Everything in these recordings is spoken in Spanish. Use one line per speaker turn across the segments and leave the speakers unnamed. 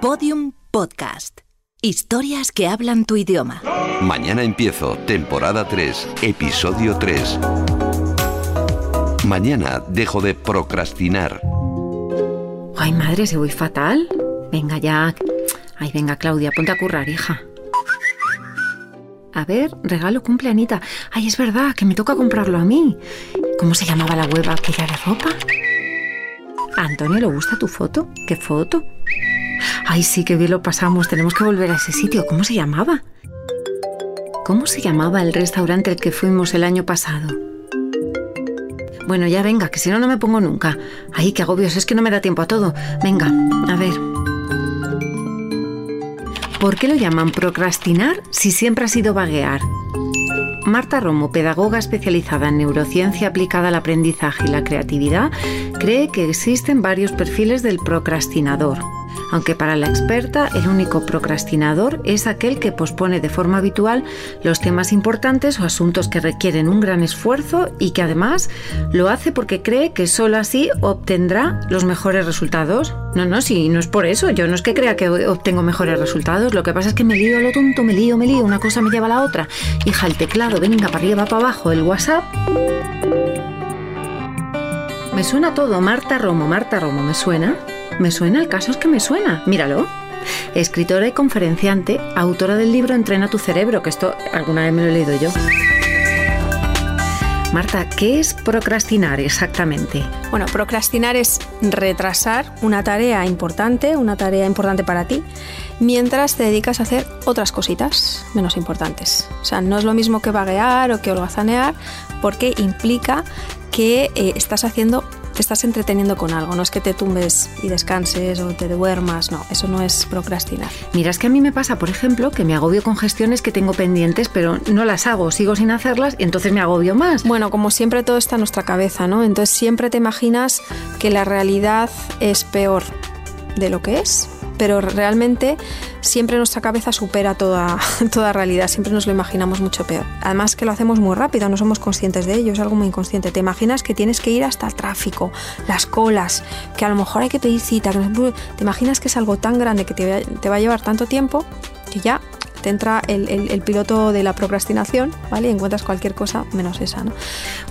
Podium Podcast. Historias que hablan tu idioma.
Mañana empiezo, temporada 3, episodio 3. Mañana dejo de procrastinar.
Ay, madre, se voy fatal. Venga ya. Ay, venga, Claudia, ponte a currar, hija. A ver, regalo cumple Anita. Ay, es verdad, que me toca comprarlo a mí. ¿Cómo se llamaba la web aquella de ropa? ¿A Antonio le gusta tu foto? ¿Qué foto? Ay, sí, qué bien lo pasamos. Tenemos que volver a ese sitio. ¿Cómo se llamaba? ¿Cómo se llamaba el restaurante al que fuimos el año pasado? Bueno, ya venga, que si no, no me pongo nunca. Ay, qué agobios, es que no me da tiempo a todo. Venga, a ver. ¿Por qué lo llaman procrastinar si siempre ha sido vaguear? Marta Romo, pedagoga especializada en neurociencia aplicada al aprendizaje y la creatividad, cree que existen varios perfiles del procrastinador aunque para la experta el único procrastinador es aquel que pospone de forma habitual los temas importantes o asuntos que requieren un gran esfuerzo y que además lo hace porque cree que solo así obtendrá los mejores resultados. No, no, si no es por eso, yo no es que crea que obtengo mejores resultados, lo que pasa es que me lío lo tonto, me lío, me lío, una cosa me lleva a la otra. Hija, el teclado, venga para arriba, para abajo, el WhatsApp. Me suena todo, Marta Romo, Marta Romo, ¿me suena? ¿Me suena? El caso es que me suena. Míralo. Escritora y conferenciante, autora del libro Entrena tu cerebro, que esto alguna vez me lo he leído yo. Marta, ¿qué es procrastinar exactamente?
Bueno, procrastinar es retrasar una tarea importante, una tarea importante para ti, mientras te dedicas a hacer otras cositas menos importantes. O sea, no es lo mismo que vaguear o que holgazanear, porque implica que eh, estás haciendo te estás entreteniendo con algo, no es que te tumbes y descanses o te duermas, no, eso no es procrastinar.
Mira, es que a mí me pasa, por ejemplo, que me agobio con gestiones que tengo pendientes, pero no las hago, sigo sin hacerlas y entonces me agobio más.
Bueno, como siempre todo está en nuestra cabeza, ¿no? Entonces siempre te imaginas que la realidad es peor de lo que es pero realmente siempre nuestra cabeza supera toda, toda realidad, siempre nos lo imaginamos mucho peor. Además que lo hacemos muy rápido, no somos conscientes de ello, es algo muy inconsciente. Te imaginas que tienes que ir hasta el tráfico, las colas, que a lo mejor hay que pedir cita, te imaginas que es algo tan grande que te va a llevar tanto tiempo que ya te entra el, piloto de la procrastinación, ¿vale? Y encuentras cualquier cosa menos esa, ¿no?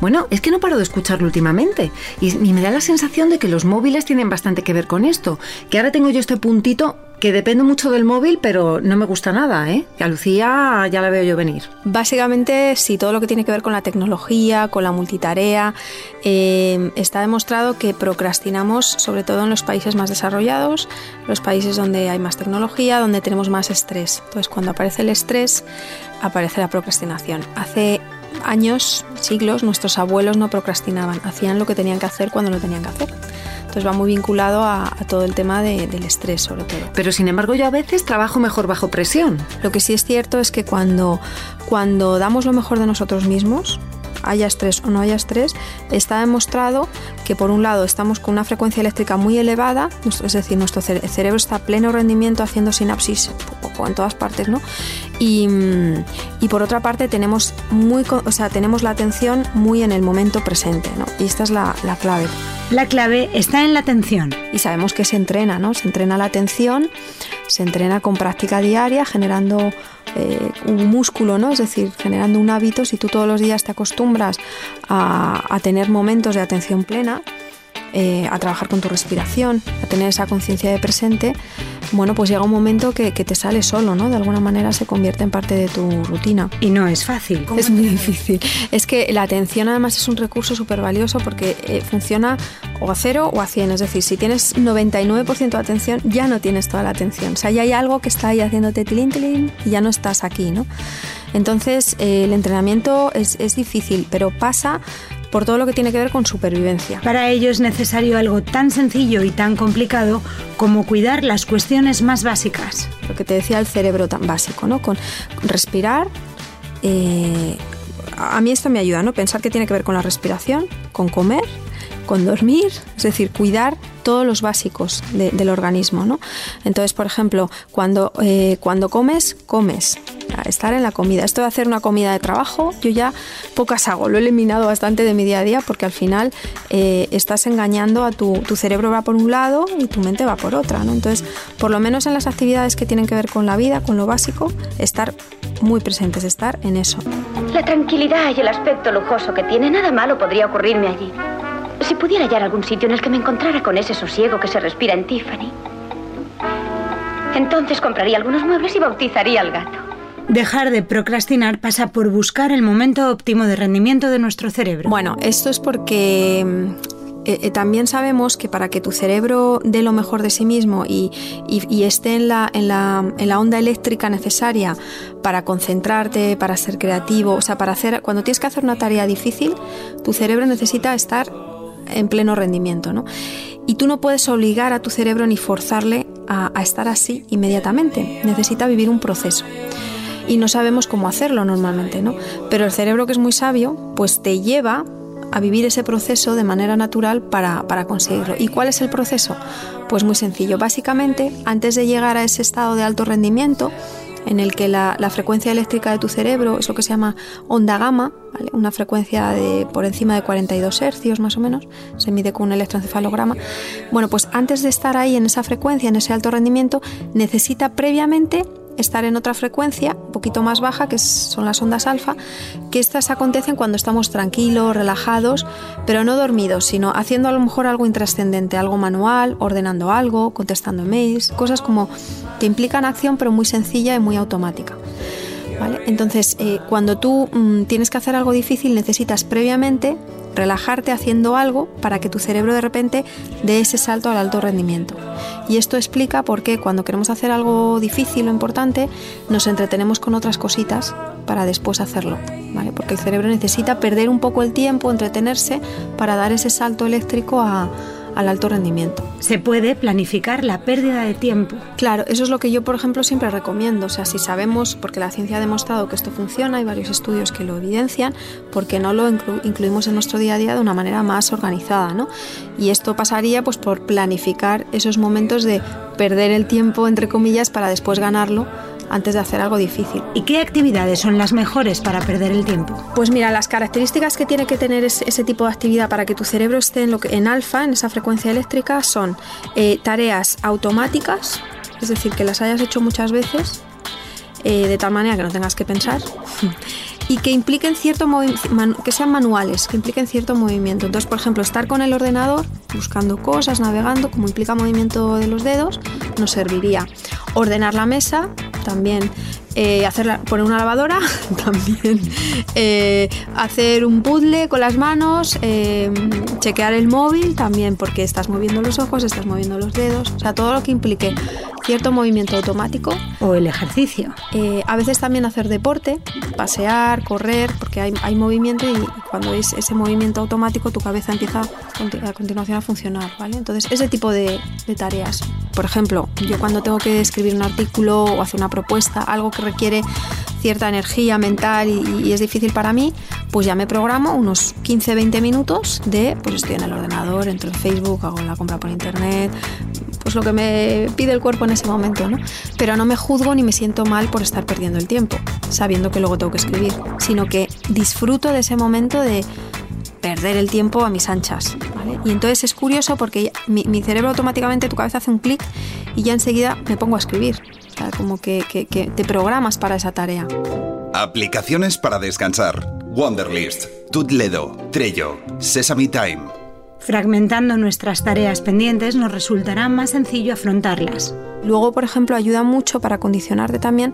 Bueno, es que no paro de escucharlo últimamente y, y me da la sensación de que los móviles tienen bastante que ver con esto, que ahora tengo yo este puntito que depende mucho del móvil, pero no me gusta nada, ¿eh? A Lucía ya la veo yo venir.
Básicamente, sí, todo lo que tiene que ver con la tecnología, con la multitarea, eh, está demostrado que procrastinamos sobre todo en los países más desarrollados, los países donde hay más tecnología, donde tenemos más estrés. Entonces, cuando aparece el estrés, aparece la procrastinación. Hace años, siglos, nuestros abuelos no procrastinaban, hacían lo que tenían que hacer cuando lo tenían que hacer. Entonces va muy vinculado a, todo el tema del estrés sobre todo.
Pero sin embargo yo a veces trabajo mejor bajo presión.
Lo que sí es cierto es que cuando, cuando damos lo mejor de nosotros mismos, haya estrés o no haya estrés, está demostrado que por un lado estamos con una frecuencia eléctrica muy elevada, es decir, nuestro cerebro está a pleno rendimiento haciendo sinapsis en todas partes, ¿no? Y, y, por otra parte tenemos, muy, o sea, tenemos la atención muy en el momento presente, ¿no? Y esta es la, la clave.
La clave está en la atención.
Y sabemos que se entrena, ¿no? Se entrena la atención, se entrena con práctica diaria, generando eh, un músculo, ¿no? Es decir, generando un hábito, si tú todos los días te acostumbras a tener momentos de atención plena, eh, a trabajar con tu respiración, a tener esa conciencia de presente, bueno, pues llega un momento que, te sale solo, ¿no? De alguna manera se convierte en parte de tu rutina.
Y no es fácil.
Es muy difícil. Es que la atención además es un recurso súper valioso porque eh, funciona o a cero o a 100. Es decir, si tienes 99% de atención, ya no tienes toda la atención. O sea, ya hay algo que está ahí haciéndote tilín, tilín y ya no estás aquí, ¿no? Entonces, eh, el entrenamiento es, es difícil, pero pasa por todo lo que tiene que ver con supervivencia.
Para ello es necesario algo tan sencillo y tan complicado como cuidar las cuestiones más básicas.
Lo que te decía el cerebro tan básico, ¿no? Con respirar. Eh, a mí esto me ayuda, ¿no? Pensar que tiene que ver con la respiración, con comer, con dormir, es decir, cuidar todos los básicos del organismo, ¿no? Entonces, por ejemplo, cuando, eh, cuando comes, comes. Estar en la comida. Esto de hacer una comida de trabajo, yo ya pocas hago, lo he eliminado bastante de mi día a día porque al final eh, estás engañando a tu, tu cerebro va por un lado y tu mente va por otra, ¿no? Entonces, por lo menos en las actividades que tienen que ver con la vida, con lo básico, estar muy presentes, estar en eso.
La tranquilidad y el aspecto lujoso que tiene, nada malo podría ocurrirme allí. Si pudiera hallar algún sitio en el que me encontrara con ese sosiego que se respira en Tiffany. Entonces compraría algunos muebles y bautizaría al gato.
Dejar de procrastinar pasa por buscar el momento óptimo de rendimiento de nuestro cerebro.
Bueno, esto es porque mm, eh, eh, también sabemos que para que tu cerebro dé lo mejor de sí mismo y, esté en la, onda eléctrica necesaria para concentrarte, para ser creativo, o sea, para hacer, cuando tienes que hacer una tarea difícil, tu cerebro necesita estar en pleno rendimiento, ¿no? Y tú no puedes obligar a tu cerebro ni forzarle a estar así inmediatamente. Necesita vivir un proceso y no sabemos cómo hacerlo normalmente, ¿no? Pero el cerebro que es muy sabio, pues te lleva a vivir ese proceso de manera natural para, para conseguirlo. ¿Y cuál es el proceso? Pues muy sencillo. Básicamente, antes de llegar a ese estado de alto rendimiento, en el que la, la frecuencia eléctrica de tu cerebro es lo que se llama onda gamma, una frecuencia de por encima de 42 hercios más o menos, se mide con un electroencefalograma. Bueno, pues antes de estar ahí en esa frecuencia, en ese alto rendimiento, necesita previamente estar en otra frecuencia, un poquito más baja, que son las ondas alfa, que estas acontecen cuando estamos tranquilos, relajados, pero no dormidos, sino haciendo a lo mejor algo intrascendente, algo manual, ordenando algo, contestando emails, cosas como que implican acción pero muy sencilla y muy automática. Entonces, eh, cuando tú mm, tienes que hacer algo difícil, necesitas previamente relajarte haciendo algo para que tu cerebro de repente dé ese salto al alto rendimiento. Y esto explica por qué cuando queremos hacer algo difícil o importante, nos entretenemos con otras cositas para después hacerlo. ¿vale? Porque el cerebro necesita perder un poco el tiempo, entretenerse, para dar ese salto eléctrico a- al alto rendimiento.
Se puede planificar la pérdida de tiempo.
Claro, eso es lo que yo, por ejemplo, siempre recomiendo. O sea, si sabemos, porque la ciencia ha demostrado que esto funciona, hay varios estudios que lo evidencian, porque no lo inclu- incluimos en nuestro día a día de una manera más organizada, ¿no? Y esto pasaría pues por planificar esos momentos de perder el tiempo, entre comillas, para después ganarlo antes de hacer algo difícil.
¿Y qué actividades son las mejores para perder el tiempo?
Pues mira, las características que tiene que tener ese, tipo de actividad para que tu cerebro esté en, lo que, en alfa, en esa frecuencia eléctrica, son eh, tareas automáticas, es decir, que las hayas hecho muchas veces, eh, de tal manera que no tengas que pensar, y que impliquen cierto que sean manuales, que impliquen cierto movimiento. Entonces, por ejemplo, estar con el ordenador, buscando cosas, navegando, como implica movimiento de los dedos, nos serviría. Ordenar la mesa, también. Eh, hacer la- poner una lavadora, también. Eh, hacer un puzzle con las manos, eh, chequear el móvil, también, porque estás moviendo los ojos, estás moviendo los dedos, o sea, todo lo que implique cierto movimiento automático.
O el ejercicio.
Eh, a veces también hacer deporte, pasear, correr, porque hay, hay movimiento y, cuando es ese movimiento automático tu cabeza empieza a continuación a funcionar, ¿vale? Entonces, ese tipo de, de tareas. Por ejemplo, yo cuando tengo que escribir un artículo o hacer una propuesta, algo que requiere cierta energía mental y, es difícil para mí, pues ya me programo unos 15-20 minutos de, pues estoy en el ordenador, entro en Facebook, hago la compra por internet, pues lo que me pide el cuerpo en ese momento, ¿no? Pero no me juzgo ni me siento mal por estar perdiendo el tiempo, sabiendo que luego tengo que escribir, sino que disfruto de ese momento de perder el tiempo a mis anchas, ¿vale? Y entonces es curioso porque ya- mi, mi cerebro automáticamente, tu cabeza hace un clic y ya enseguida me pongo a escribir. O sea, como que, que- que te programas para esa tarea.
Aplicaciones para descansar. Wonderlist, Tutledo, Trello, Sesame Time.
Fragmentando nuestras tareas pendientes nos resultará más sencillo afrontarlas.
Luego, por ejemplo, ayuda mucho para condicionarte también.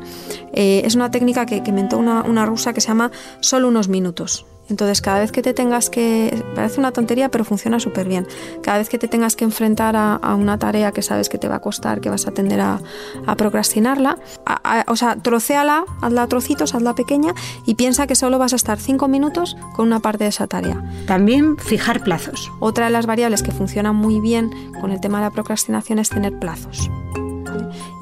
eh, es una técnica que, que inventó una, una rusa que se llama solo unos minutos. Entonces, cada vez que te tengas que... Parece una tontería, pero funciona súper bien. Cada vez que te tengas que enfrentar a, a una tarea que sabes que te va a costar, que vas a tender a, a procrastinarla, a- a- o sea, trocéala, hazla a trocitos, hazla pequeña y piensa que solo vas a estar cinco minutos con una parte de esa tarea.
También fijar plazos.
Otra de las variables que funciona muy bien con el tema de la procrastinación es tener plazos.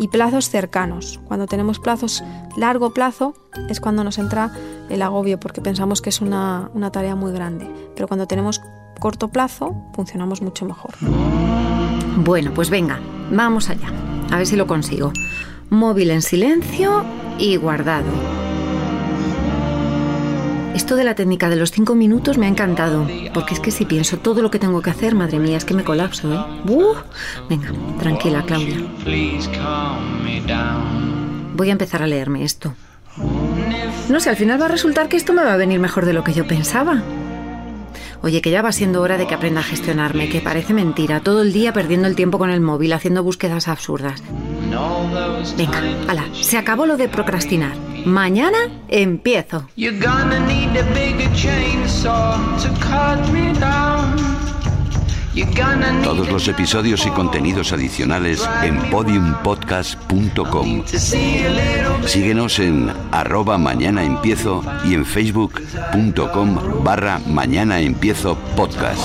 Y plazos cercanos. Cuando tenemos plazos largo plazo es cuando nos entra el agobio porque pensamos que es una, una tarea muy grande. Pero cuando tenemos corto plazo funcionamos mucho mejor.
Bueno, pues venga, vamos allá. A ver si lo consigo. Móvil en silencio y guardado. Esto de la técnica de los cinco minutos me ha encantado, porque es que si pienso todo lo que tengo que hacer, madre mía, es que me colapso, ¿eh? ¡Uh! Venga, tranquila, Claudia. Voy a empezar a leerme esto. No sé, al final va a resultar que esto me va a venir mejor de lo que yo pensaba. Oye, que ya va siendo hora de que aprenda a gestionarme, que parece mentira, todo el día perdiendo el tiempo con el móvil, haciendo búsquedas absurdas. Venga, ala, se acabó lo de procrastinar. Mañana empiezo.
Todos los episodios y contenidos adicionales en podiumpodcast.com. Síguenos en arroba mañana empiezo y en facebook.com barra mañana empiezo podcast.